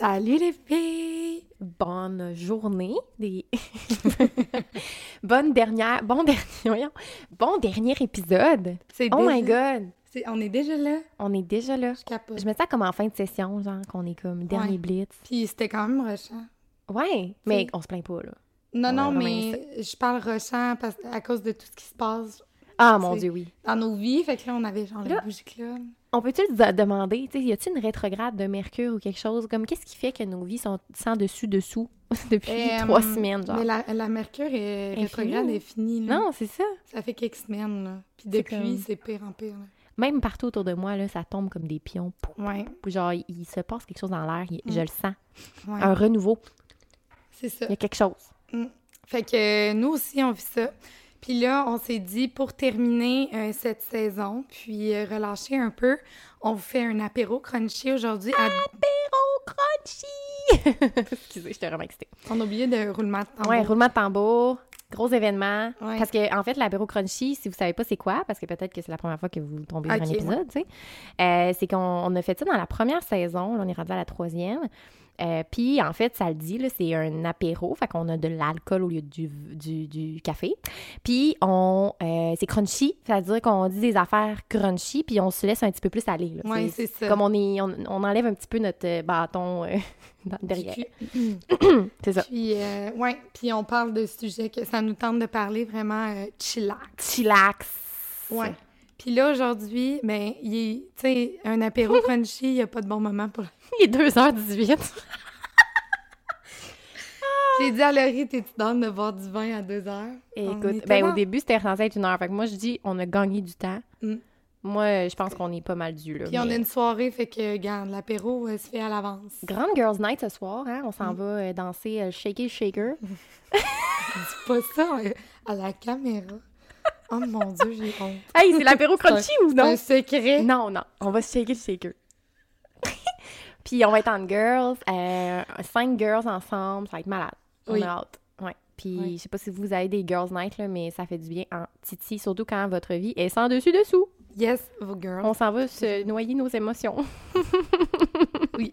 Salut les filles! Bonne journée! Des... Bonne dernière... Bon dernier... Bon dernier épisode! Oh my God! On est déjà là. On est déjà là. Je capote. Je me sens comme en fin de session, genre, qu'on est comme dernier Ouais. blitz. Puis c'était quand même rushant. Ouais, mais on se plaint pas, là. Non, On non, mais je parle rushant parce à cause de tout ce qui se passe Ah, mon Dieu, oui. dans nos vies. Fait que là, on avait genre Là- le bougie club. On peut-tu demander, tu sais, y a-t-il une rétrograde de Mercure ou quelque chose? Comme, qu'est-ce qui fait que nos vies sont sans dessus-dessous depuis Euh, trois semaines, genre? Mais la, la Mercure est, rétrograde est finie. Là. Non, c'est ça. Ça fait quelques semaines. Là. Puis C'est depuis, comme- c'est pire en pire. là. Même partout autour de moi, là, ça tombe comme des pions. Pouf, Ouais, pouf. Genre, il, se passe quelque chose dans l'air, je le sens. ouais. Un renouveau, C'est ça. il y a quelque chose. Fait que euh, nous aussi, on vit ça. Puis là, on s'est dit, pour terminer euh, cette saison, puis euh, relâcher un peu, on vous fait un apéro crunchy aujourd'hui. à- Apéro crunchy! Excusez, j'étais vraiment excitée. On a oublié de roulement de tambour. Ouais, roulement de tambour, gros événement. Ouais. Parce que, en fait, l'apéro crunchy, si vous savez pas c'est quoi, parce que peut-être que c'est la première fois que vous tombez sur Ok, un épisode, tu sais, euh, c'est qu'on on a fait ça dans la première saison, là, on est rendu à la troisième. Euh, Puis, en fait, ça le dit, là, c'est un apéro, fait qu'on a de l'alcool au lieu du, du, du café. Puis, on, euh, c'est crunchy, c'est-à-dire qu'on dit des affaires crunchy, puis on se laisse un petit peu plus aller. Ouais, c'est ça. Comme on, est, on, on enlève un petit peu notre euh, bâton euh, derrière. Puis, C'est ça. puis, ouais, puis on parle de sujets que ça nous tente de parler vraiment chillax. Chillax. Ouais. Puis là, aujourd'hui, ben, il est, tu sais, un apéro crunchy, il n'y a pas de bon moment pour... Il est 2h18. J'ai dit à Laurie, t'es-tu dans de boire du vin à deux heures? On Écoute, était ben, au début, c'était censé être une heure. Fait que moi, je dis, on a gagné du temps. Mm. Moi, je pense qu'on est pas mal dû, là. Puis on a une soirée, fait que, regarde, l'apéro euh, se fait à l'avance. Grande Girls Night ce soir, hein? On Mm. s'en va euh, danser euh, Shaky Shaker. Dis pas ça euh, à la caméra. Oh mon Dieu, j'ai honte. Hey, c'est l'apéro crunchy ou C'est non? un secret. Non, non. On va se shaker le shaker. Puis on va être en girls, euh, cinq girls ensemble, ça va être malade. On Oui. a hâte. Ouais. Puis Oui. je sais pas si vous avez des girls night, là, mais ça fait du bien en titi, surtout quand votre vie est sans dessus-dessous. Yes, vos girls. On s'en va se noyer nos émotions.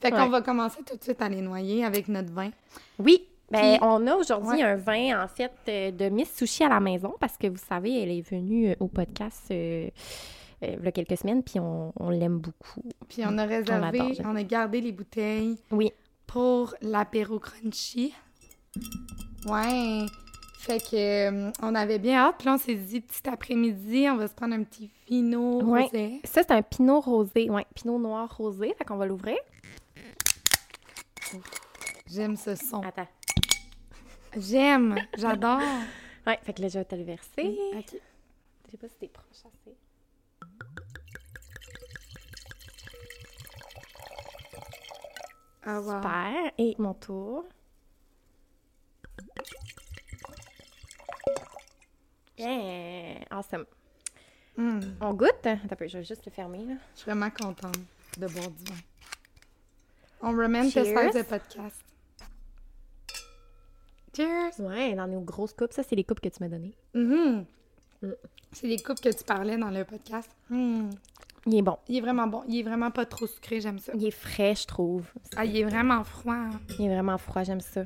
Fait qu'on Ouais. va commencer tout de suite à les noyer avec notre vin. Oui, Puis- on a aujourd'hui Ouais. un vin, en fait, euh, de Miss Sushi à la maison, parce que vous savez, elle est venue euh, au podcast euh, euh, il y a quelques semaines, puis on, on l'aime beaucoup. Puis on a réservé, on, a gardé les bouteilles Oui. pour l'apéro crunchy. Ouais. Fait que euh, on avait bien hâte. Puis là, on s'est dit, petit après-midi, on va se prendre un petit vino Ouais. rosé. Ça, c'est un pinot rosé, ouais, pinot noir rosé, fait qu'on va l'ouvrir. J'aime ce son. Attends. J'aime, j'adore. Ouais, fait que là, je vais te le verser. Ok. Je sais pas si t'es proche assez. Ah, wow. Super. Et mon tour. Yeah! Awesome. Hmm, On goûte? Attends je vais juste le fermer, là. je suis vraiment contente de boire du vin. On remet Cheers. Testers de podcast. Cheers! Ouais, dans nos grosses coupes. Ça, c'est les coupes que tu m'as données. Mhm. Mm. C'est les coupes que tu parlais dans le podcast. Hmm. Il est bon. Il est vraiment bon. Il est vraiment pas trop sucré, j'aime ça. Il est frais, je trouve. Ah, il est vraiment froid. hein. Il est vraiment froid, j'aime ça.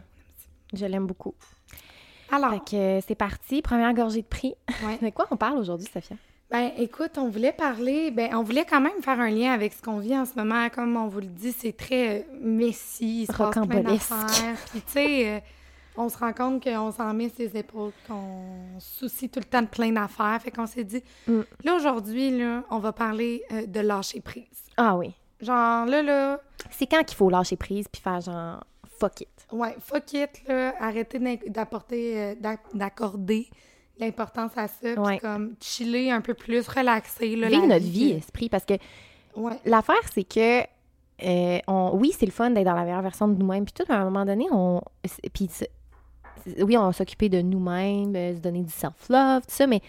Je l'aime beaucoup. Alors, Fait que euh, c'est parti, première gorgée de prix. Ouais. De quoi on parle aujourd'hui, Sophia? ben écoute, on voulait parler, ben on voulait quand même faire un lien avec ce qu'on vit en ce moment. Comme on vous le dit, c'est très euh, messy, il se passe plein Rocambolesque. d'affaires. Puis tu sais, euh, on se rend compte qu'on s'en met ses épaules, qu'on soucie tout le temps de plein d'affaires. Fait qu'on s'est dit, Mm. là aujourd'hui, là, on va parler euh, de lâcher prise. Ah oui. Genre là, là, C'est quand qu'il faut lâcher prise puis faire genre fuck it. Ouais, fuck it, là. Arrêtez d'in- d'apporter, euh, d'ac- d'accorder l'importance à ça. Puis Ouais. comme chiller un peu plus, relaxer. Là, Vivre notre vie, esprit, parce que Ouais. l'affaire, c'est que euh, on, oui, c'est le fun d'être dans la meilleure version de nous-mêmes. Puis tout, à un moment donné, on. Puis oui, on va s'occuper de nous-mêmes, euh, se donner du self-love, tout ça, mais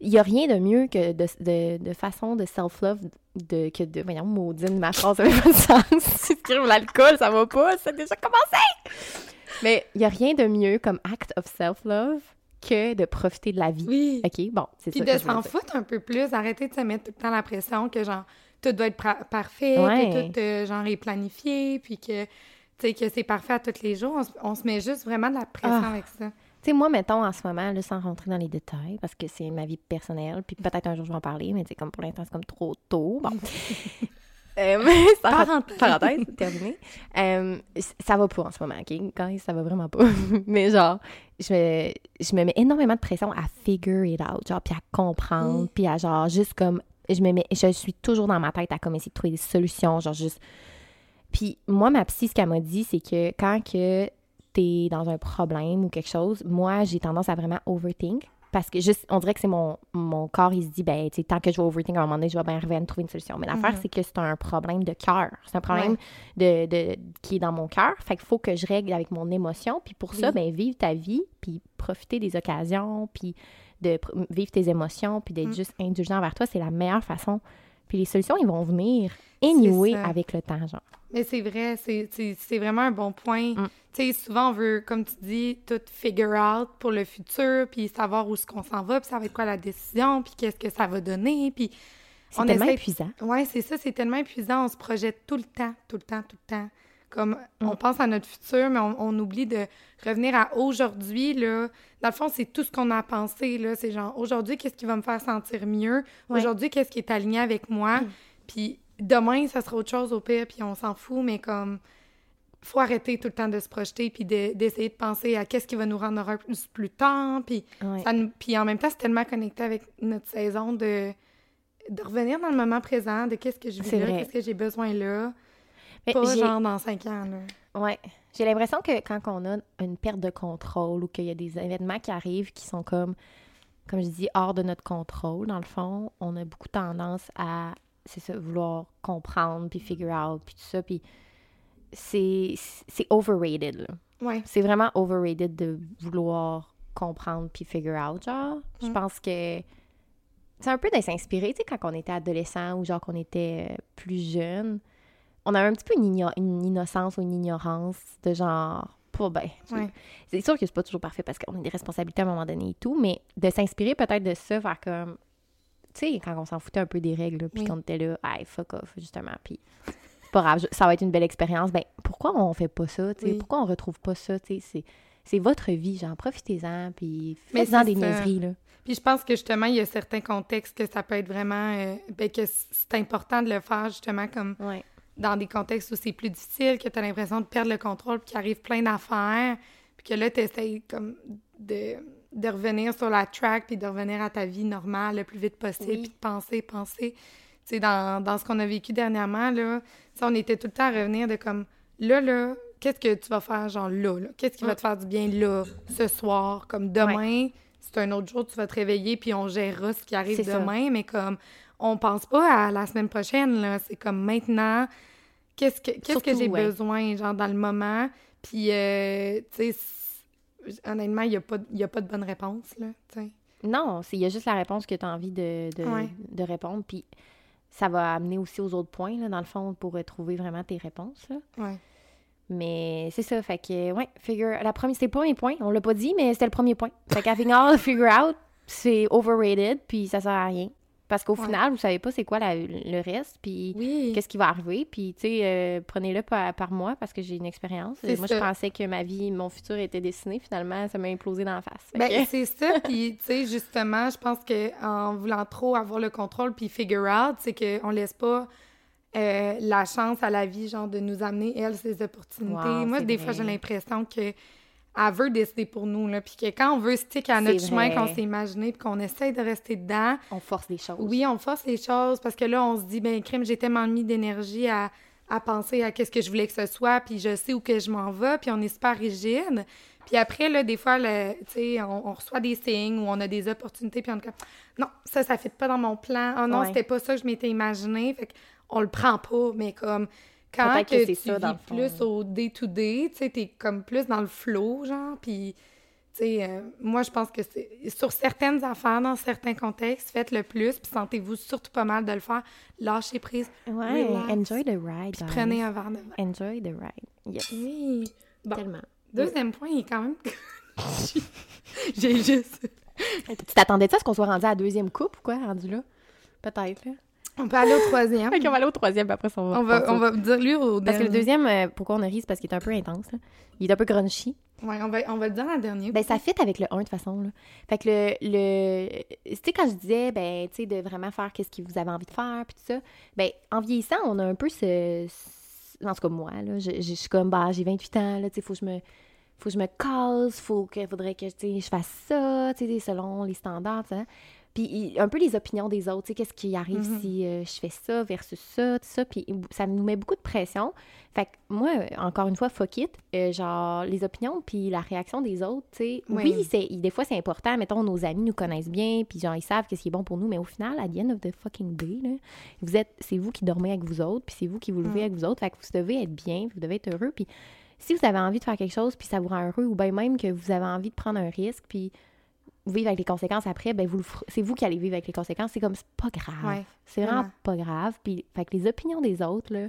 il n'y a rien de mieux que de, de, de façon de self-love de, que de. Voyons, maudine, ma phrase avait pas de sens. Si tu l'alcool, ça va pas, ça a déjà commencé! Mais il n'y a rien de mieux comme act of self-love que de profiter de la vie. Oui. OK, bon, c'est Puis ça. de je veux s'en foutre un peu plus, arrêter de se mettre tout le temps la pression que genre tout doit être parfait, Ouais. que tout euh, genre est planifié, puis que sais que c'est parfait à tous les jours. On, se- on se met juste vraiment de la pression Ah. avec ça. Tu sais, moi, mettons, en ce moment, là, sans rentrer dans les détails, parce que c'est ma vie personnelle, puis peut-être un jour je vais en parler, mais c'est comme pour l'instant, c'est comme trop tôt. Bon. Euh, Parenthèse. parenthèse, terminé. Euh, ça va pas en ce moment, OK? Quand ça va vraiment pas. mais genre, je me, je me mets énormément de pression à figure it out, genre, puis à comprendre, puis à genre, juste comme, je me mets, je suis toujours dans ma tête à comme essayer de trouver des solutions, genre, juste. Puis moi, ma psy, ce qu'elle m'a dit, c'est que quand que t'es dans un problème ou quelque chose, moi, j'ai tendance à vraiment overthink. Parce que juste, on dirait que c'est mon, mon corps, il se dit, ben, tu sais, tant que je vais overthink, à un moment donné, je vais bien arriver à me trouver une solution. Mais l'affaire, Mhm. c'est que c'est un problème de cœur. C'est un problème de, de, qui est dans mon cœur. Fait qu'il faut que je règle avec mon émotion. Puis pour ça, ben, vivre ta vie, puis profiter des occasions, puis de vivre tes émotions, puis d'être Mm. juste indulgent envers toi, c'est la meilleure façon. Puis les solutions, ils vont venir anyway avec le temps, genre. Mais c'est vrai, c'est- vraiment un bon point. Mm. Tu sais, souvent, on veut, comme tu dis, tout figure out pour le futur, puis savoir où est-ce qu'on s'en va, puis ça va être quoi la décision, puis qu'est-ce que ça va donner, puis... C'est tellement essaie- épuisant. Ouais, c'est ça, c'est tellement épuisant, on se projette tout le temps, tout le temps, tout le temps. Comme, Mm. on pense à notre futur, mais on, on oublie de revenir à aujourd'hui, là. Dans le fond, c'est tout ce qu'on a pensé, là. C'est genre, aujourd'hui, qu'est-ce qui va me faire sentir mieux? Ouais. Aujourd'hui, qu'est-ce qui est aligné avec moi? Mm. Puis demain, ça sera autre chose au pire, puis on s'en fout, mais comme faut arrêter tout le temps de se projeter puis de- d'essayer de, penser à qu'est-ce qui va nous rendre heureux plus, plus tard puis Ouais. ça nous- puis en même temps c'est tellement connecté avec notre saison de de revenir dans le moment présent de qu'est-ce que je vis là qu'est-ce que j'ai besoin là Mais pas genre dans cinq ans là Ouais. J'ai l'impression que quand on a une perte de contrôle ou qu'il y a des événements qui arrivent qui sont comme, comme je dis, hors de notre contrôle, dans le fond, on a beaucoup tendance à, c'est ça, vouloir comprendre, puis figure out, puis tout ça, puis c'est overrated, là. ouais C'est vraiment overrated de vouloir comprendre puis figure out, genre. Je Mm. pense que c'est un peu de s'inspirer, tu sais, quand on était adolescent ou genre qu'on était plus jeune. On avait un petit peu une, igno- une innocence ou une ignorance de genre, pas ben. Ouais. C'est sûr que c'est pas toujours parfait parce qu'on a des responsabilités à un moment donné et tout, mais de s'inspirer peut-être de ça, faire comme, tu sais, quand on s'en foutait un peu des règles, puis qu'on était là, hey, fuck off, justement, puis c'est pas grave, ça va être une belle expérience. Ben, pourquoi on fait pas ça, tu sais? Oui. Pourquoi on retrouve pas ça, tu sais? C'est, c'est votre vie, genre, profitez-en, puis faites-en des niaiseries, là. Puis je pense que justement, il y a certains contextes que ça peut être vraiment. euh, ben, que c'est important de le faire justement comme Ouais. Dans des contextes où c'est plus difficile, que tu as l'impression de perdre le contrôle, puis qu'il arrive plein d'affaires, puis que là, tu essayes comme de, de revenir sur la track, puis de revenir à ta vie normale le plus vite possible, Oui. puis de penser, penser. Tu sais, dans, dans ce qu'on a vécu dernièrement, là, on était tout le temps à revenir de comme, là, là, qu'est-ce que tu vas faire, genre là, là? Qu'est-ce qui va te faire du bien là, ce soir? Comme demain, c'est un autre jour, tu vas te réveiller, puis on gérera ce qui arrive ça. demain, mais comme, on pense pas à la semaine prochaine, là. C'est comme maintenant, qu'est-ce que, qu'est-ce que Surtout, j'ai ouais. besoin, genre, dans le moment? Puis, euh, tu sais, honnêtement, il n'y a, pas- y a pas de bonne réponse, là. Non, il y a juste la réponse que tu as envie de, de, Ouais. de répondre, puis ça va amener aussi aux autres points, là, dans le fond, pour euh, trouver vraiment tes réponses, là. Ouais. Mais c'est ça, fait que, ouais, figure, la première, c'était le premier point, on l'a pas dit, mais c'était le premier point. Fait figure, figure out, c'est overrated, puis ça sert à rien. Parce qu'au Ouais. final, vous savez pas c'est quoi la- le reste, puis Oui. qu'est-ce qui va arriver, puis, tu sais, euh, prenez-le par, par moi, parce que j'ai une expérience. Moi, ça. je pensais que ma vie, mon futur était dessiné, finalement, ça m'a implosé dans la face. Ben, que- c'est ça. Puis, tu sais, justement, je pense que en voulant trop avoir le contrôle puis figure out, c'est qu'on laisse pas euh, la chance à la vie, genre, de nous amener, elle, ses opportunités. Wow, Moi, des fois, j'ai l'impression que elle veut décider pour nous, là, puis que quand on veut stick à notre chemin qu'on s'est imaginé puis qu'on essaye de rester dedans, on force les choses. oui, on force les choses parce que là, on se dit, ben, crime, j'ai tellement mis d'énergie à, à penser à qu'est-ce que je voulais que ce soit, puis je sais où que je m'en vais, puis on est super rigide. Puis après, là, des fois, on, on reçoit des signes ou on a des opportunités, puis on est comme, non, ça, ça fait pas dans mon plan. Oh non, Ouais. c'était pas ça que je m'étais imaginé. Fait qu'on le prend pas, mais comme, quand que, tu ça, vis plus au day-to-day, tu sais, t'es comme plus dans le flow, genre, puis, tu sais, euh, moi, je pense que c'est... Sur certaines affaires, dans certains contextes, faites le plus, puis sentez-vous surtout pas mal de le faire. Lâchez prise, Ouais, Relax. enjoy the ride. puis prenez un verre de vin. Enjoy the ride. Yes. Oui. Bon, Tellement. deuxième point, il est quand même... J'ai juste... Tu t'attendais ça à ce qu'on soit rendu à la deuxième coupe ou quoi, rendu là? Peut-être, là. On peut aller au troisième. Fait qu'on va aller au troisième, puis après, ça, on va. On va, on va dire lui au Parce que le dernier. deuxième, euh, pourquoi on a ri, c'est parce qu'il est un peu intense, là. Il est un peu grunchy. Ouais, on va, on va le dire en dernier. Ben, ça fit avec le 1 de toute façon. Là. Fait que le. le... Tu sais, quand je disais, ben, tu sais, de vraiment faire qu'est-ce que vous avez envie de faire, puis tout ça, ben, en vieillissant, on a un peu ce. ce- En tout cas, moi, là, je, je- je suis comme, bah, j'ai 28 ans, là, tu sais, faut que je me. Faut que je me casse, faut que, faudrait que tu sais, je fasse ça, tu sais, selon les standards, ça. Puis un peu les opinions des autres, tu sais, qu'est-ce qui arrive Mhm. si euh, je fais ça versus ça, tout ça. Puis ça nous met beaucoup de pression. Fait que moi, euh, encore une fois, fuck it. euh, genre, les opinions puis la réaction des autres, tu sais. Oui. Oui, c'est, des fois, c'est important. Mettons, nos amis nous connaissent bien, puis genre, ils savent qu'est-ce qui est bon pour nous. Mais au final, à the end of the fucking day, là, vous êtes, c'est vous qui dormez avec vous autres, puis c'est vous qui vous levez Mm. avec vous autres. Fait que vous devez être bien, vous devez être heureux. Puis si vous avez envie de faire quelque chose, puis ça vous rend heureux, ou bien même que vous avez envie de prendre un risque, puis vivre avec les conséquences après, ben vous c'est vous qui allez vivre avec les conséquences. C'est comme, c'est pas grave. Ouais, c'est vraiment pas grave. Puis, fait que les opinions des autres, là,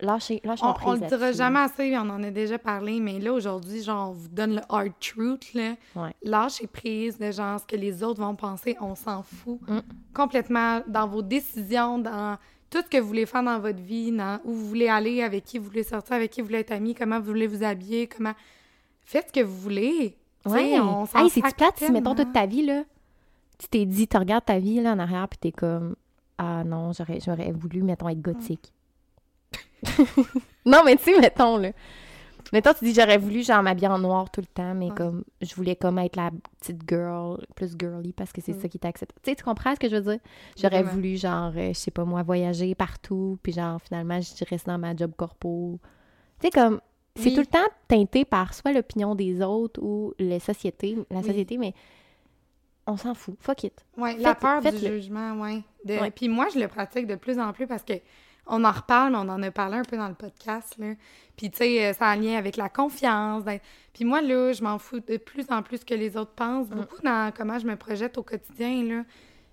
lâchez, lâchez On, on le dira jamais assez, on en a déjà parlé, mais là, aujourd'hui, genre, on vous donne le hard truth, là. Ouais. Lâchez prise de genre ce que les autres vont penser, on s'en fout. Mm. Complètement dans vos décisions, dans tout ce que vous voulez faire dans votre vie, dans où vous voulez aller, avec qui vous voulez sortir, avec qui vous voulez être amis, comment vous voulez vous habiller, comment... Faites ce que vous voulez. Ouais. on s'en Hey, c'est-tu plate si, mettons, toute ta vie, là, tu t'es dit, tu regardes ta vie, là, en arrière, puis t'es comme, ah non, j'aurais, j'aurais voulu, mettons, être gothique. non, mais tu sais, mettons, là. Mettons, tu dis, j'aurais voulu, genre, m'habiller en noir tout le temps, mais Ouais. comme, je voulais comme être la petite girl, plus girly, parce que c'est Mm. ça qui était accepté. Tu sais, tu comprends ce que je veux dire? J'aurais voulu, genre, euh, je sais pas moi, voyager partout, puis genre, finalement, je reste dans ma job corpo. Tu sais, comme, c'est Oui. tout le temps teinté par soit l'opinion des autres ou la société, la Oui. société, mais on s'en fout. Fuck it. Oui, la peur du jugement, oui. Ouais. Puis moi, je le pratique de plus en plus parce que on en reparle, mais on en a parlé un peu dans le podcast, là. Puis, tu sais, euh, ça a un lien avec la confiance. d'être- Puis moi, là, je m'en fous de plus en plus que les autres pensent. Mm. Beaucoup dans comment je me projette au quotidien, là.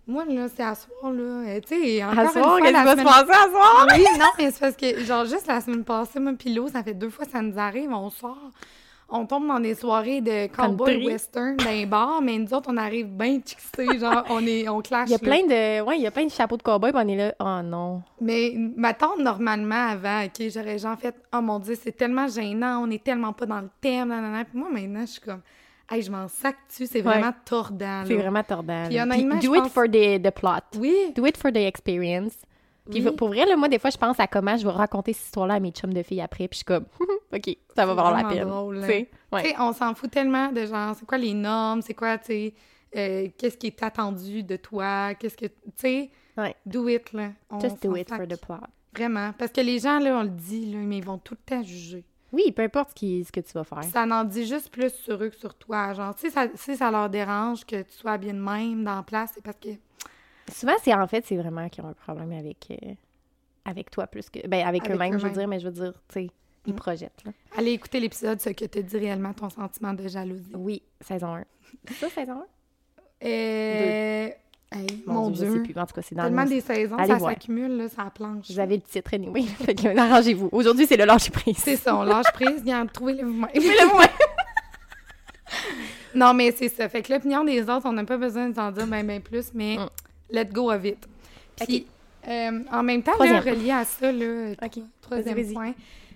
Moi, là, c'est à soir, là. euh, Tu sais, encore À soir, qu'est-ce qui va se passer à soir? oui, non, mais c'est parce que, genre, juste la semaine passée, moi, puis Lo, ça fait deux fois que ça nous arrive, on sort, on tombe dans des soirées de cowboy western dans les bars, mais nous autres, on arrive bien chixés, genre, on est, on clash. Il y a là. plein de. Ouais, il y a plein de chapeaux de cowboy, puis on est là. Oh non. Mais ma tante, normalement, avant, OK, j'aurais genre fait « Oh mon Dieu, c'est tellement gênant, on est tellement pas dans le thème, nanana. » Puis moi, maintenant, je suis comme « Hey, je m'en sac dessus, c'est vraiment tordant. C'est vraiment tordant. Puis honnêtement, do je it pense- for the, the plot. Oui, Do it for the experience. Puis Oui. pour vrai, là, moi, des fois, je pense à comment je vais raconter cette histoire-là à mes chums de filles après, puis je suis comme, OK, ça va valoir la peine. drôle, ouais. sais, on s'en fout tellement de genre, c'est quoi les normes, c'est quoi, tu sais, euh, qu'est-ce qui est attendu de toi, qu'est-ce que, tu sais, Ouais. do it, là. On Just do it sac. for the plot. Vraiment, parce que les gens, là, on le dit, là, mais ils vont tout le temps juger. Oui, peu importe ce, qui, ce que tu vas faire. Ça en dit juste plus sur eux que sur toi. Genre, si ça, si ça leur dérange que tu sois bien de même dans la place, c'est parce que. Souvent, c'est en fait, c'est vraiment qu'ils ont un problème avec, euh, avec toi plus que. Ben, avec, Avec eux-mêmes, je veux dire, mais je veux dire, tu sais, ils Mm. projettent. Là. Allez écouter l'épisode, ce que te dit réellement ton sentiment de jalousie. Oui, saison 1. C'est ça, saison 1? Euh... Hey, mon, Je sais Dieu. plus. En tout cas, c'est dans Tellement des saisons, Allez ça s'accumule, là, ça planche. Vous avez le titre anyway. fait que arrangez-vous. Aujourd'hui, c'est le lâcher prise. C'est ça, on lâche prise, regarde, trouvez-le vous-même. le moins. Non, mais c'est ça. Fait que l'opinion des autres, on n'a pas besoin d'en dire ben, ben plus, mais Mm. let's go of it. Puis, euh, en même temps, là, relié à ça, là, troisième Vas-y, vas-y. point.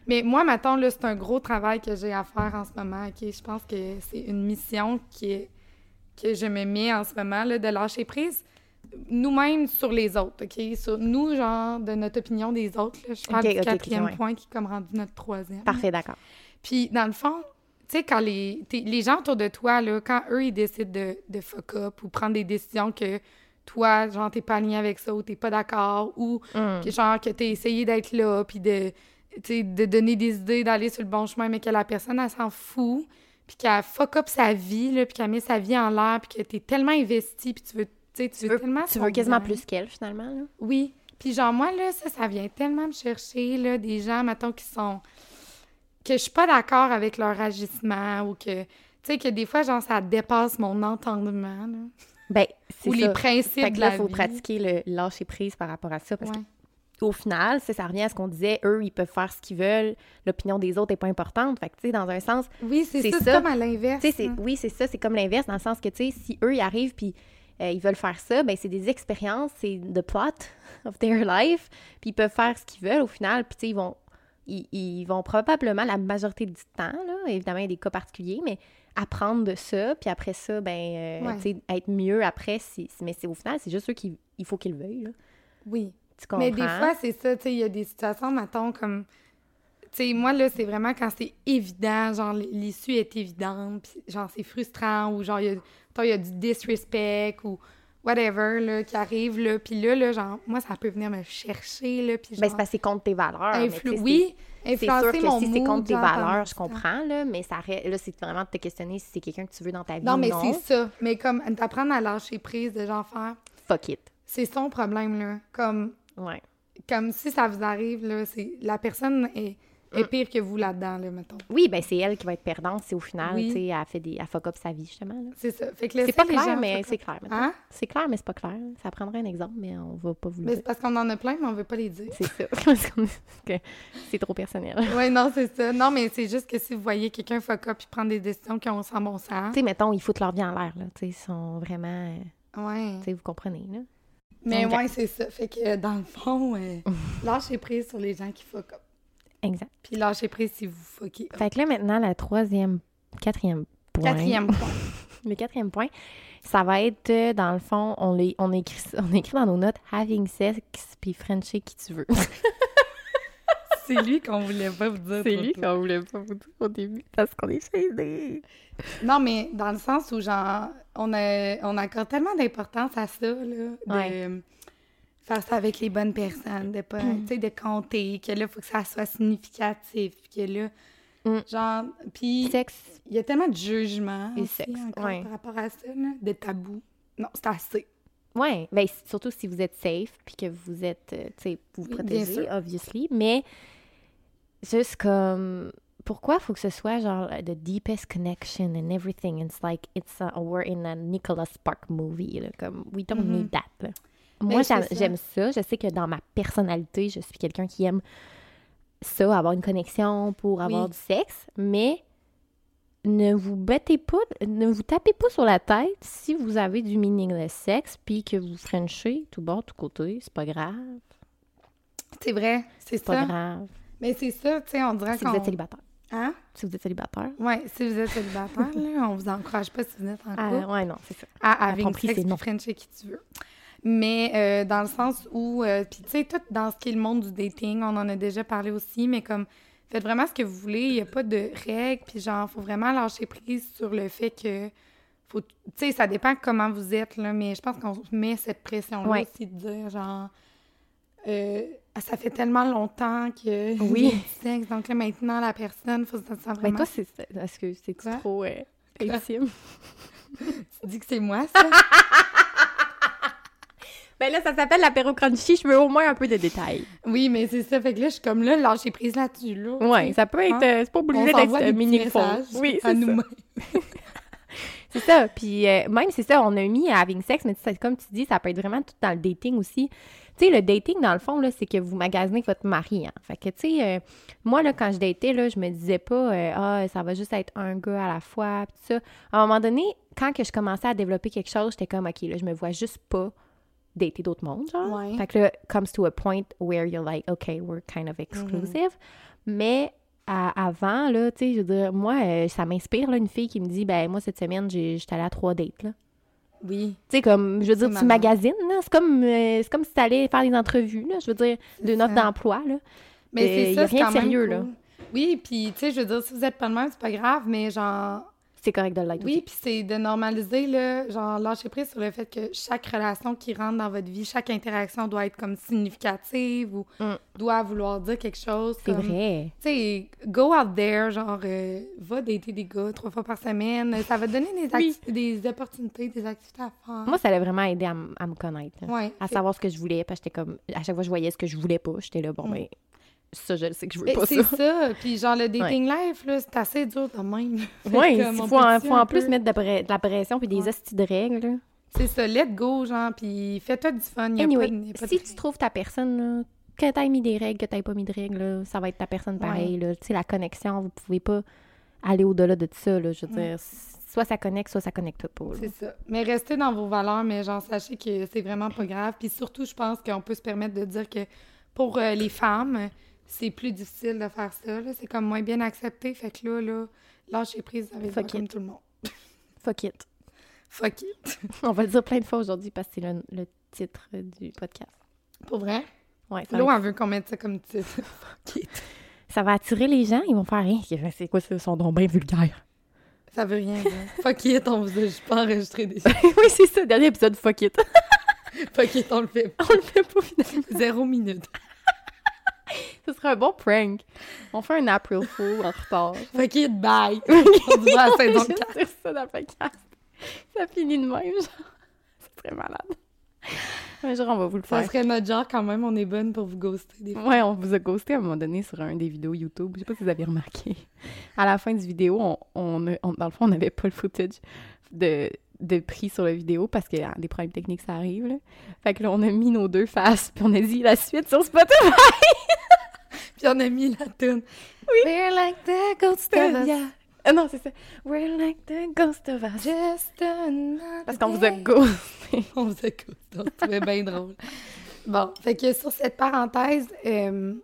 Mais moi, maintenant, là, c'est un gros travail que j'ai à faire en ce moment. OK? Je pense que c'est une mission qui est, que je me mets en ce moment, là, de lâcher prise nous-mêmes sur les autres, OK? Sur nous, genre, de notre opinion des autres. là. Je parle OK, du OK, OK, quatrième ouais. point qui est comme rendu notre troisième. Parfait, d'accord. Puis, dans le fond, tu sais, quand les, t'es- les gens autour de toi, là, quand eux, ils décident de, de fuck up ou prendre des décisions que toi, genre, t'es pas aligné avec ça ou t'es pas d'accord ou Mm. que, genre, que t'as essayé d'être là puis de, de donner des idées, d'aller sur le bon chemin, mais que la personne, elle s'en fout puis qu'elle fuck up sa vie, là, puis qu'elle met sa vie en l'air puis que t'es tellement investi puis tu veux, tu veux, veux, tellement tu veux quasiment bien. plus qu'elle, finalement. Là. Oui. Puis genre, moi, là, ça, ça vient tellement me chercher, là, des gens, mettons, qui sont... que je suis pas d'accord avec leur agissement ou que... Tu sais, que des fois, genre, ça dépasse mon entendement, là. Ben, c'est Ou ça. les principes Fait que de là, la faut vie. pratiquer le lâcher prise par rapport à ça. Parce Ouais. Qu'au final, ça, ça revient à ce qu'on disait, eux, ils peuvent faire ce qu'ils veulent, l'opinion des autres n'est pas importante. Fait que, tu sais, dans un sens, Oui, c'est ça, c'est ça. comme à l'inverse. hein. oui, c'est ça, c'est comme l'inverse, dans le sens que, tu sais, si eux, ils arrivent puis euh, ils veulent faire ça, ben c'est des expériences, c'est the plot of their life, puis ils peuvent faire ce qu'ils veulent au final, puis tu sais, ils vont, ils, ils vont probablement, la majorité du temps, là, évidemment, il y a des cas particuliers, mais apprendre de ça, puis après ça, ben, euh, Ouais. tu sais, être mieux après, si, mais c'est au final, c'est juste eux qui, il faut qu'ils le veuillent, là. Oui. Tu comprends? Mais des fois, c'est ça, tu sais, il y a des situations, mettons, comme... Tu sais, moi, là, c'est vraiment quand c'est évident, genre, l'issue est évidente, puis genre, c'est frustrant, ou genre, il y a, y du disrespect, ou whatever, là, qui arrive, là, puis là, là, genre, moi, ça peut venir me chercher, là, puis genre... Ben, c'est parce que c'est contre tes valeurs. influ- oui, c'est sûr que mon si c'est contre tes valeurs, je comprends, là, mais ça là, c'est vraiment de te questionner si c'est quelqu'un que tu veux dans ta vie Non, mais c'est ça. Mais comme d'apprendre à lâcher prise, de genre faire... Fuck it. C'est son problème, là. Comme, Ouais. comme si ça vous arrive, là, c'est... La personne est, est Mm. pire que vous là-dedans, là, mettons. Oui, ben c'est elle qui va être perdante si au final, Oui. tu sais, elle fait des... elle fuck up sa vie, justement. là. C'est ça. Fait que C'est pas clair, mais c'est clair. Hein? C'est clair, mais c'est pas clair. Ça prendrait un exemple, mais on va pas vous le Mais c'est dire. parce qu'on en a plein, mais on veut pas les dire. C'est ça. Parce qu'on- que c'est trop personnel. Oui, non, c'est ça. Non, mais c'est juste que si vous voyez quelqu'un fuck up puis prendre des décisions qui ont sans bon sens. Tu sais, mettons, ils foutent leur vie en l'air, là. Tu sais, ils sont vraiment... euh, Ouais. Tu sais, vous comprenez, là. Mais Ok. ouais, c'est ça. Fait que euh, dans le fond, euh, lâchez prise sur les gens qui fuck up. Exact. Puis lâchez prise si vous fuckez up. Fait que là, maintenant, la troisième... Quatrième point. Quatrième point. Le quatrième point, ça va être, euh, dans le fond, on, les, on, écrit, on écrit dans nos notes « having sex puis frencher qui tu veux c'est lui qu'on voulait pas vous dire. ». C'est lui qu'on voulait pas vous dire au début parce qu'on est chaînés. Non, mais dans le sens où, genre, on, a, on accorde tellement d'importance à ça, là, de Ouais. faire ça avec les bonnes personnes, de pas, tu sais, de compter, que là, il faut que ça soit significatif, que là, Mm. genre, puis Sexe, il y a tellement de jugements Et aussi sexe, encore ouais. par rapport à ça, là, de tabous. Non, c'est assez. ouais, ben, surtout si vous êtes safe puis que vous êtes, euh, tu sais, vous vous Oui, protégez, obviously, mais juste comme... Pourquoi faut que ce soit genre the deepest connection and everything? It's like it's a, we're in a Nicholas Spark movie. Là, comme we don't Mhm. need that. là. Mais Moi, j'aime ça. Je sais que dans ma personnalité, je suis quelqu'un qui aime ça, avoir une connexion pour avoir Oui. du sexe, mais ne vous battez pas, ne vous tapez pas sur la tête si vous avez du meaningless sexe puis que vous frenchez tout bord, tout côté. C'est pas grave. C'est vrai, c'est C'est pas grave. Mais c'est ça, tu sais, on dirait Si qu'on... vous êtes célibataire. Hein? Si vous êtes célibataire. Ouais, si vous êtes célibataire, là, on vous encourage pas si vous êtes en couple. Ah, ouais, non, c'est ça. à having compris, sex c'est non. qui tu veux. Mais euh, dans le sens où, euh, puis tu sais, tout dans ce qui est le monde du dating, on en a déjà parlé aussi, mais comme, faites vraiment ce que vous voulez, il n'y a pas de règles, puis genre, faut vraiment lâcher prise sur le fait que, faut, tu sais, ça dépend comment vous êtes, là, mais je pense qu'on met cette pression-là Ouais. aussi de dire, genre, euh, ça fait tellement longtemps que Oui. a du sexe, donc là, maintenant, la personne, faut se sentir Mais vraiment... toi, c'est est-ce que c'est trop euh, intime? Tu dis que c'est moi, ça? Ben là, ça s'appelle l'apéro crunchy. Je veux au moins un peu de détails. Oui, mais c'est ça. Fait que là, je suis comme là, lâcher prise là-dessus, là. Ouais, ça peut être. Hein? euh, c'est pas obligé d'être euh, meaningful. Oui, à c'est ça. nous-mêmes. C'est ça. Puis euh, même, c'est ça, on a mis à having sex, mais comme tu dis, ça peut être vraiment tout dans le dating aussi. Tu sais, le dating, dans le fond, là, c'est que vous magasinez votre mari. Hein. Fait que, tu sais, euh, moi, là, quand je datais, là, je me disais pas, euh, ah, ça va juste être un gars à la fois, pis ça. À un moment donné, quand que je commençais à développer quelque chose, j'étais comme, OK, là, je me vois juste pas dater d'autres mondes, genre. Ouais. Fait que là, comes to a point where you're like, OK, we're kind of exclusive. Mais à- avant, là, tu sais, je veux dire, moi, euh, ça m'inspire, là, une fille qui me dit, ben, moi, cette semaine, j'ai- j'étais allée à trois dates, là. Oui. Tu sais, comme, je veux dire, tu magasines, là. C'est comme, euh, comme si tu allais faire des entrevues, là. Je veux dire, d'une offre d'emploi, là. Mais Euh, c'est y ça, c'est quand de même sérieux, cool. là. Oui, puis tu sais, je veux dire, si vous êtes pas de même, c'est pas grave, mais genre, c'est correct de l'être Oui, puis c'est de normaliser, là, genre, lâcher prise sur le fait que chaque relation qui rentre dans votre vie, chaque interaction doit être comme significative ou Mm. doit vouloir dire quelque chose. C'est vrai. Tu sais, go out there, genre, euh, va dater des gars trois fois par semaine. Ça va te donner des, Oui. des opportunités, des activités à faire. Moi, ça l'a vraiment aidé à, à me connaître. là. ouais. À savoir ce que je voulais. Parce que j'étais comme. À chaque fois que je voyais ce que je voulais pas, j'étais là, bon, Mm. ben. Ça, je le sais que je veux Et pas C'est ça. ça. Puis genre, le dating life, là, c'est assez dur de même. Oui, il faut, en, faut en plus mettre de, la pression puis des Ouais. de règles. là. C'est ça, let go, genre, puis fais-toi du fun. Y a Anyway, pas de- y a pas de si tu trouves ta personne, là, que t'aies mis des règles, que t'aies pas mis de règles, là, ça va être ta personne pareil. là. Tu sais, la connexion, vous pouvez pas aller au-delà de ça. Là, je veux Ouais. dire, soit ça connecte, soit ça connecte pas. là. C'est ça. Mais restez dans vos valeurs, mais genre, sachez que c'est vraiment pas grave. Puis surtout, je pense qu'on peut se permettre de dire que pour euh, les femmes, c'est plus difficile de faire ça. C'est comme moins bien accepté. Fait que là, là, lâchez prise avec Fuck comme tout le monde. Fuck it. Fuck it. On va le dire plein de fois aujourd'hui parce que c'est le, le titre du podcast. Pour vrai? Ouais, Là, on veut qu'on mette ça comme titre. Fuck it. ça va attirer les gens, ils vont faire rien. C'est quoi ça, son don bien vulgaire. Ça veut rien dire. Fuck it, on vous a juste pas enregistré des oui, c'est ça, dernier épisode, fuck it. Fuck it, on le fait. On le fait pas finalement. Zéro minute. Ce serait un bon prank. On fait un April Fool en retard. Fuck it, bye. on se voit à saison Juste 4. dire ça dans le podcast. Ça finit de même, genre. C'est très malade. Un jour, on va vous le Ça faire. serait notre genre quand même, on est bonne pour vous ghoster des fois. Ouais, on vous a ghosté à un moment donné sur un des vidéos YouTube. Je sais pas si vous avez remarqué. À la fin du vidéo, on, on, a- on- dans le fond, on n'avait pas le footage de, de pris sur la vidéo parce que ah, des problèmes techniques, ça arrive. Là. Fait que là, on a mis nos deux faces puis on a dit la suite sur Spotify. Puis on a mis la tune. Oui. We're like the ghost of us. Yeah. Ah non, c'est ça. We're like the ghost of us. Just another Parce qu'on vous a ghosté. On vous a ghosté. Trouvait bien drôle. Bon, fait que sur cette parenthèse, euh,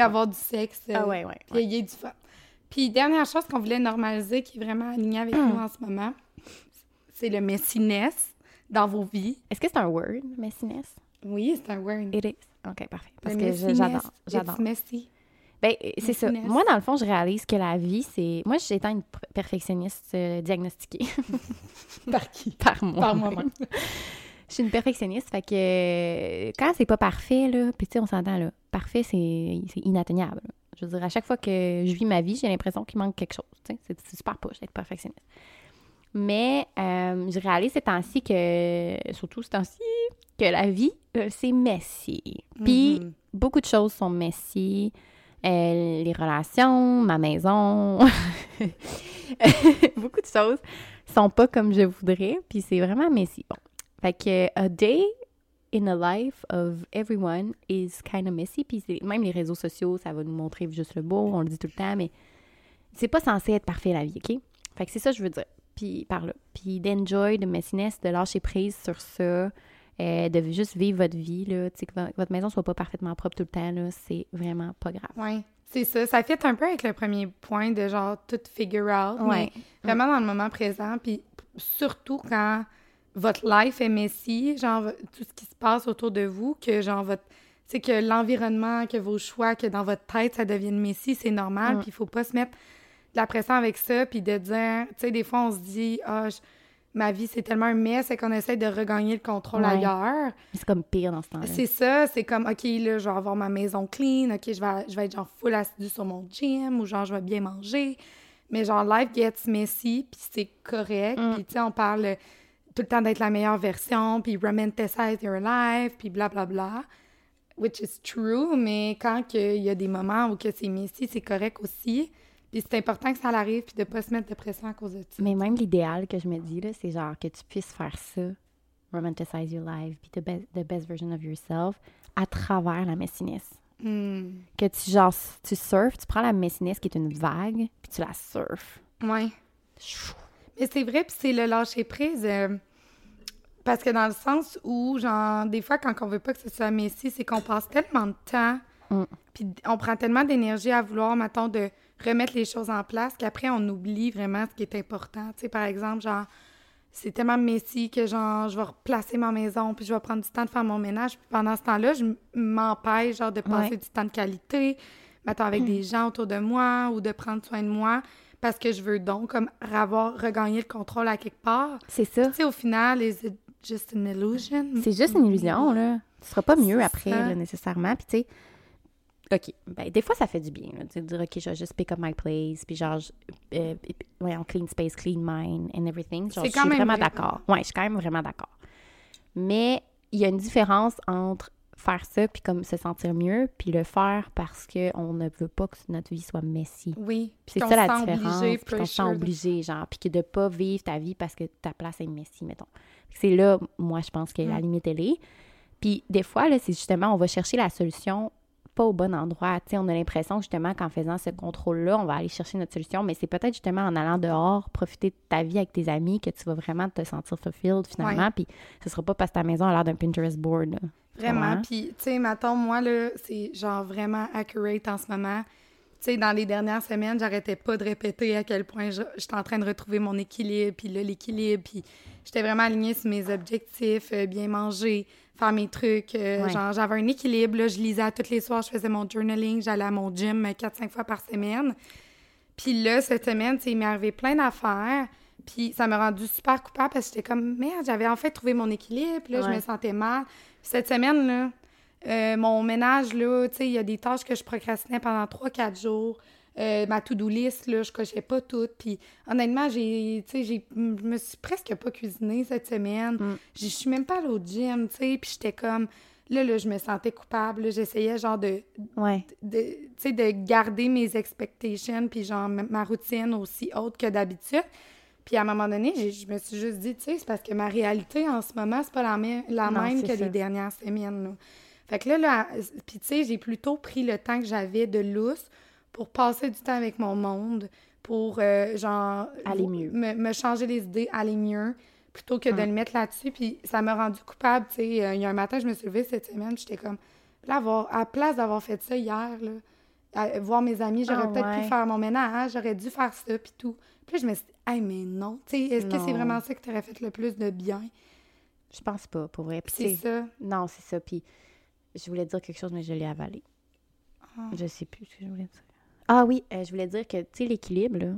avoir du sexe. euh, Ah ouais, ouais. puis il y a du fun. Puis dernière chose qu'on voulait normaliser, qui est vraiment alignée avec nous en ce moment, c'est le messiness dans vos vies. Est-ce que c'est un word, messiness? Oui, c'est un word. It is. OK, parfait. Parce Le que j'adore. J'adore. Ben, euh, c'est ça. Moi, dans le fond, je réalise que la vie, c'est. Moi, j'étais une perfectionniste euh, diagnostiquée Par qui? par moi. Par moi-même. Je suis une perfectionniste, fait que euh, quand c'est pas parfait, là, puis tu sais, on s'entend, là, parfait, c'est inatteignable. là. Je veux dire, à chaque fois que je vis ma vie, j'ai l'impression qu'il manque quelque chose. tu sais. C'est c'est super poche d'être perfectionniste. Mais euh, je réalise ces temps-ci que, surtout ces temps-ci, que la vie, euh, c'est messy. Puis Mhm. beaucoup de choses sont messy. Euh, les relations, ma maison, beaucoup de choses sont pas comme je voudrais, puis c'est vraiment messy. Bon, fait que a day in the life of everyone is kind of messy, puis même les réseaux sociaux, ça va nous montrer juste le beau, on le dit tout le temps, mais c'est pas censé être parfait la vie, ok? Fait que c'est ça que je veux dire, puis par là. Puis d'enjoy, de messiness, de lâcher prise sur ça, euh, de juste vivre votre vie, là, que vo- que votre maison soit pas parfaitement propre tout le temps, là, c'est vraiment pas grave. Oui, c'est ça. Ça fait un peu avec le premier point de genre tout figure out. Ouais. Mais vraiment dans le moment présent. Puis surtout quand votre life est messy, genre tout ce qui se passe autour de vous, que genre votre. C'est que l'environnement, que vos choix, que dans votre tête, ça devienne messy, c'est normal. Mm. Puis il faut pas se mettre de la pression avec ça, puis de dire, tu sais, des fois, on se dit, ah, je- ma vie, c'est tellement un mess, c'est qu'on essaie de regagner le contrôle Ouais. ailleurs. C'est comme pire dans ce temps-là. C'est ça, c'est comme, OK, là, je vais avoir ma maison clean, OK, je vais, je vais être genre full assidue sur mon gym, ou genre, je vais bien manger. Mais genre, life gets messy, puis c'est correct. Mm. Puis, tu sais, on parle tout le temps d'être la meilleure version, puis romanticize your life, puis blablabla. Which is true, mais quand il y a des moments où que c'est messy, c'est correct aussi. Puis c'est important que ça arrive, puis de pas se mettre de pression à cause de ça. Mais même l'idéal que je me dis, là, c'est genre que tu puisses faire ça, romanticize your life, be the best, the best version of yourself, à travers la messiness. Hmm. Que tu, genre, tu surfes, tu prends la messiness qui est une vague, puis tu la surfes. Ouais. Mais c'est vrai, puis c'est le lâcher prise. euh, parce que dans le sens où, genre, des fois, quand on veut pas que ce soit Messi, c'est qu'on passe tellement de temps, Mm. puis on prend tellement d'énergie à vouloir, mettons, de remettre les choses en place, qu'après, on oublie vraiment ce qui est important. Tu sais, par exemple, genre, c'est tellement Messi que, genre, je vais replacer ma maison, puis je vais prendre du temps de faire mon ménage. Puis pendant ce temps-là, je m'empêche, genre, de passer Ouais. du temps de qualité, mettons, avec des gens autour de moi ou de prendre soin de moi parce que je veux donc comme avoir regagné le contrôle à quelque part. C'est ça. Tu sais, au final, is it just an illusion? C'est juste une illusion, là. Ce sera pas mieux après, là, nécessairement. Puis, tu sais, OK, ben, des fois, ça fait du bien, là, de dire, OK, je vais juste pick up my place, puis genre, euh, ouais, en clean space, clean mind, and everything. Genre, je suis vraiment vrai. d'accord. Ouais, je suis quand même vraiment d'accord. Mais il y a une différence entre faire ça, puis comme se sentir mieux, puis le faire parce qu'on ne veut pas que notre vie soit messy. Oui. C'est qu'on ça la différence. obligé, puis qu'on se sent obligé, genre. Puis que de pas vivre ta vie parce que ta place est messy, mettons. C'est là, moi, je pense que la Mm. limite, elle est. Puis des fois, là, c'est justement, on va chercher la solution pas au bon endroit. On a l'impression justement qu'en faisant ce contrôle-là, on va aller chercher notre solution, mais c'est peut-être justement en allant dehors, profiter de ta vie avec tes amis que tu vas vraiment te sentir fulfilled finalement. Puis ce sera pas parce que ta maison a l'air d'un Pinterest board. là. Vraiment. Puis, tu sais, mettons, moi, là, c'est genre vraiment accurate en ce moment. Tu sais, dans les dernières semaines, j'arrêtais pas de répéter à quel point je- j'étais en train de retrouver mon équilibre, puis là, l'équilibre, puis j'étais vraiment alignée sur mes objectifs, euh, bien manger, faire mes trucs. euh, Ouais. Genre, j'avais un équilibre, là, je lisais à tous les soirs, je faisais mon journaling, j'allais à mon gym 4-5 fois par semaine. Puis là, cette semaine, il m'est arrivé plein d'affaires. Puis ça m'a rendu super coupable parce que j'étais comme, merde, j'avais en fait trouvé mon équilibre. Puis là, je me sentais mal. Cette semaine, là, euh, mon ménage, là, tu sais, il y a des tâches que je procrastinais pendant 3-4 jours. Euh, ma to-do list, là, je cochais pas toutes. Puis honnêtement, j'ai, j'ai- je me suis presque pas cuisinée cette semaine. Mm. Je suis même pas allée au gym, tu sais. Puis j'étais comme, là, là, je me sentais coupable. là. J'essayais, genre, de, Ouais. de, tu sais, de garder mes expectations, puis genre ma, routine aussi haute que d'habitude. Puis à un moment donné, je me suis juste dit, tu sais, c'est parce que ma réalité en ce moment, c'est pas la, même la Non, même que ça. les dernières semaines. là. Fait que là, là puis tu sais, j'ai plutôt pris le temps que j'avais de lousse pour passer du temps avec mon monde, pour euh, genre. Aller mieux. Me, me changer les idées, aller mieux, plutôt que de Hum. le mettre là-dessus. Puis ça m'a rendu coupable, tu sais. Euh, Il y a un matin, je me suis levée cette semaine, j'étais comme. Là, avoir, à la place d'avoir fait ça hier, là, à- voir mes amis, j'aurais Ah, peut-être ouais. pu faire mon ménage, j'aurais dû faire ça, puis tout. Puis là, je me suis dit, hey, mais non. Tu sais, est-ce que c'est vraiment ça qui t'aurait fait le plus de bien? Je pense pas, pour vrai. C'est ça. Non, c'est ça. Puis je voulais dire quelque chose, mais je l'ai avalé. Ah. Je sais plus ce que je voulais dire. Ah oui, euh, je voulais dire que, tu sais, l'équilibre, là,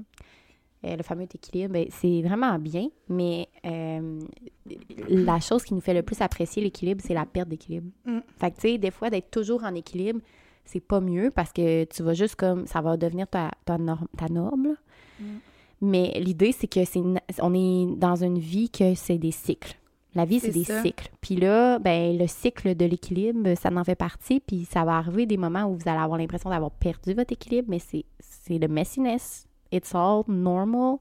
euh, le fameux équilibre, ben, c'est vraiment bien, mais euh, la chose qui nous fait le plus apprécier l'équilibre, c'est la perte d'équilibre. Mm. Fait que, tu sais, des fois, d'être toujours en équilibre, c'est pas mieux parce que tu vas juste comme, ça va devenir ta, ta, norme, ta norme, là. Mm. Mais l'idée, c'est que c'est on est dans une vie que c'est des cycles. La vie, c'est des ça. cycles. Puis là, ben, le cycle de l'équilibre, ça en fait partie. Puis ça va arriver des moments où vous allez avoir l'impression d'avoir perdu votre équilibre, mais c'est c'est le messiness. It's all normal.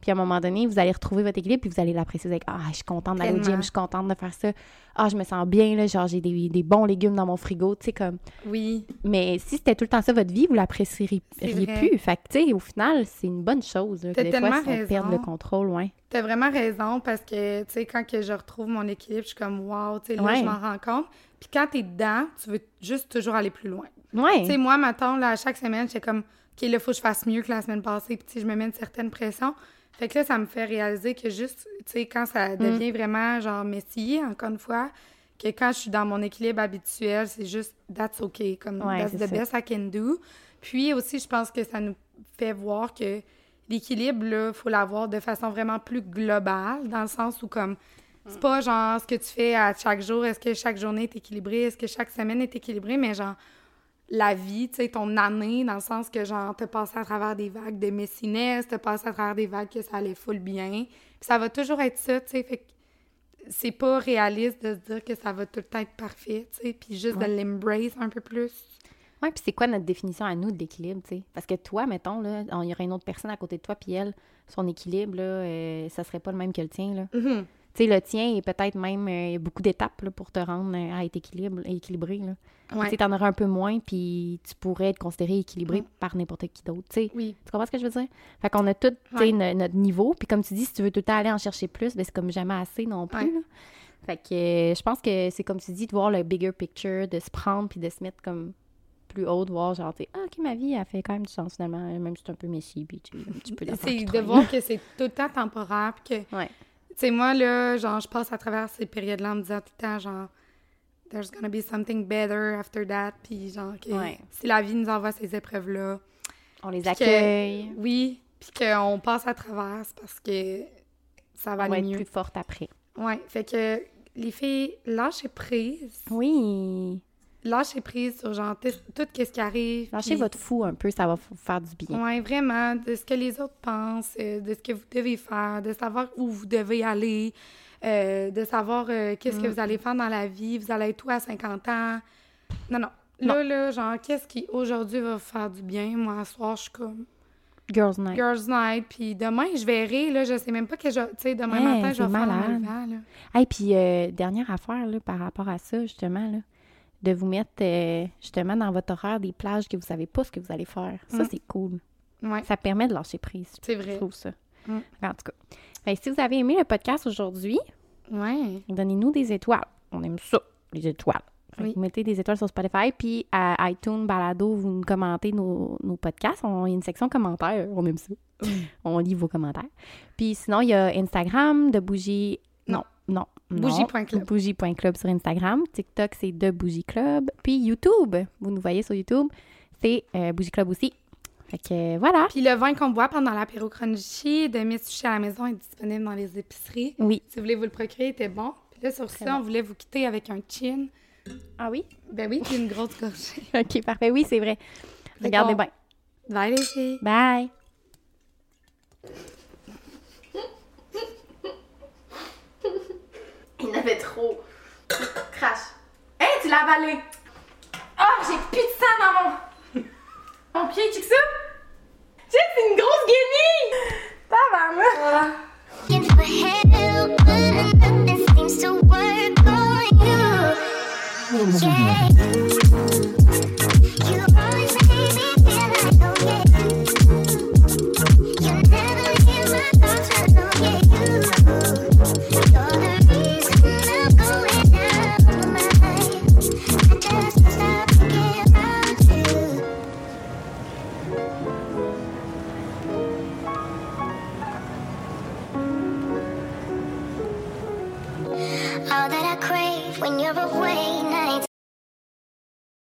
Puis à un moment donné, vous allez retrouver votre équilibre, puis vous allez l'apprécier. Vous allez dire, ah, je suis contente d'aller au gym, je suis contente de faire ça. Ah, je me sens bien, là, genre j'ai des, des bons légumes dans mon frigo, tu sais, comme. Oui. Mais si c'était tout le temps ça votre vie, vous l'apprécieriez plus. Fait que, tu sais, au final, c'est une bonne chose. là, que T'as des fois, si on perd le contrôle, ouais. T'as vraiment raison parce que, tu sais, quand que je retrouve mon équilibre, je suis comme, wow, tu sais, là, Ouais. je m'en rends compte. Puis quand t'es dedans, tu veux juste toujours aller plus loin. Ouais. Tu sais, moi, maintenant, là, à chaque semaine, j'étais comme, OK, là, faut que je fasse mieux que la semaine passée. Puis, je me mets une certaine pression. Fait que là, ça me fait réaliser que juste, tu sais, quand Mm. ça devient vraiment, genre, messy, encore une fois, que quand je suis dans mon équilibre habituel, c'est juste, that's OK. Comme, Ouais, that's the ça. best I can do. Puis aussi, je pense que ça nous fait voir que l'équilibre, là, faut l'avoir de façon vraiment plus globale, dans le sens où, comme, c'est pas genre ce que tu fais à chaque jour, est-ce que chaque journée est équilibrée, est-ce que chaque semaine est équilibrée, mais genre, la vie, tu sais, ton année, dans le sens que, genre, t'as passé à travers des vagues de messiness, t'as passé à travers des vagues que ça allait full bien. Puis ça va toujours être ça, tu sais, fait que c'est pas réaliste de se dire que ça va tout le temps être parfait, tu sais, puis juste Ouais. de l'embrace un peu plus. Ouais, puis c'est quoi notre définition à nous de l'équilibre, tu sais? Parce que toi, mettons, là, il y aurait une autre personne à côté de toi, puis elle, son équilibre, là, euh, ça serait pas le même que le tien, là. Mhm. Tu sais, le tien est peut-être même euh, il y a beaucoup d'étapes là, pour te rendre euh, à être équilibre, équilibré, là. Ouais. Tu sais, t'en aurais un peu moins, puis tu pourrais être considéré équilibré Mm. par n'importe qui d'autre, tu sais. Oui. Tu comprends ce que je veux dire? Fait qu'on a tout, Ouais. no- notre niveau, puis comme tu dis, si tu veux tout le temps aller en chercher plus, ben c'est comme jamais assez non plus, Ouais. là. Fait que euh, je pense que c'est comme tu dis, de voir le bigger picture, de se prendre, puis de se mettre comme plus haut, de voir genre, tu ah, OK, ma vie, elle fait quand même du sens, finalement, même si c'est un peu messy, puis tu un petit peu C'est de voir que c'est tout le temps temporaire, puis que. Tu sais, moi, là, genre, je passe à travers ces périodes-là en me disant tout le temps, genre, there's gonna be something better after that. Puis, genre, que Ouais. si la vie nous envoie ces épreuves-là, On les que- accueille. oui, puis qu'on passe à travers, parce que ça va On va aller être mieux. plus forte après. Ouais, fait que les filles, lâchez prise. Oui. Lâchez prise sur genre tout ce qui arrive. Lâchez puis- votre fou un peu, ça va vous faire du bien. Ouais, vraiment, de ce que les autres pensent, euh, de ce que vous devez faire, de savoir où vous devez aller, euh, de savoir euh, qu'est-ce que vous allez faire dans la vie, vous allez être où à 50 ans. Non, non. Là, là, genre, qu'est-ce qui aujourd'hui va vous faire du bien? Moi, à soir, je suis comme Girls Night. Girls Night, puis demain, je verrai, là, je sais même pas que je. Tu sais, demain Hey, matin, je vais faire malade. là. Hey, puis euh, dernière affaire là, par rapport à ça, justement, là, de vous mettre euh, justement dans votre horaire des plages que vous savez pas ce que vous allez faire. Ça, Mm. c'est cool. Ouais, Ça permet de lâcher prise. c'est Je vrai. trouve ça. Mm. En tout cas. Fait si vous avez aimé le podcast aujourd'hui, Ouais. donnez-nous des étoiles. On aime ça, les étoiles. Oui. Vous mettez des étoiles sur Spotify, puis à iTunes, Balado, vous nous commentez nos, nos podcasts. On, il y a une section commentaires, on aime ça. On lit vos commentaires. Puis sinon, il y a Instagram, de bougie... Non, non. Bougie.club. Bougie.club sur Instagram. TikTok, c'est de Bougie Club. Puis YouTube, vous nous voyez sur YouTube, c'est euh, Bougie Club aussi. Fait que voilà. Puis le vin qu'on boit pendant l'apéro crunchy de Miss Sushi à la maison est disponible dans les épiceries. Oui. Si vous voulez vous le procurer, il était bon. Puis là, sur Très ça, bon. on voulait vous quitter avec un chin. Ah oui? Ben oui, puis une grosse gorgée. OK, parfait. Oui, c'est vrai. Regardez bien. Bye les filles! Bye! il avait trop. Crash. Hé, tu l'as avalé! Oh, j'ai plus de sang maman. mon... pied, tu sais ça? C'est une grosse guenille! Pas maman!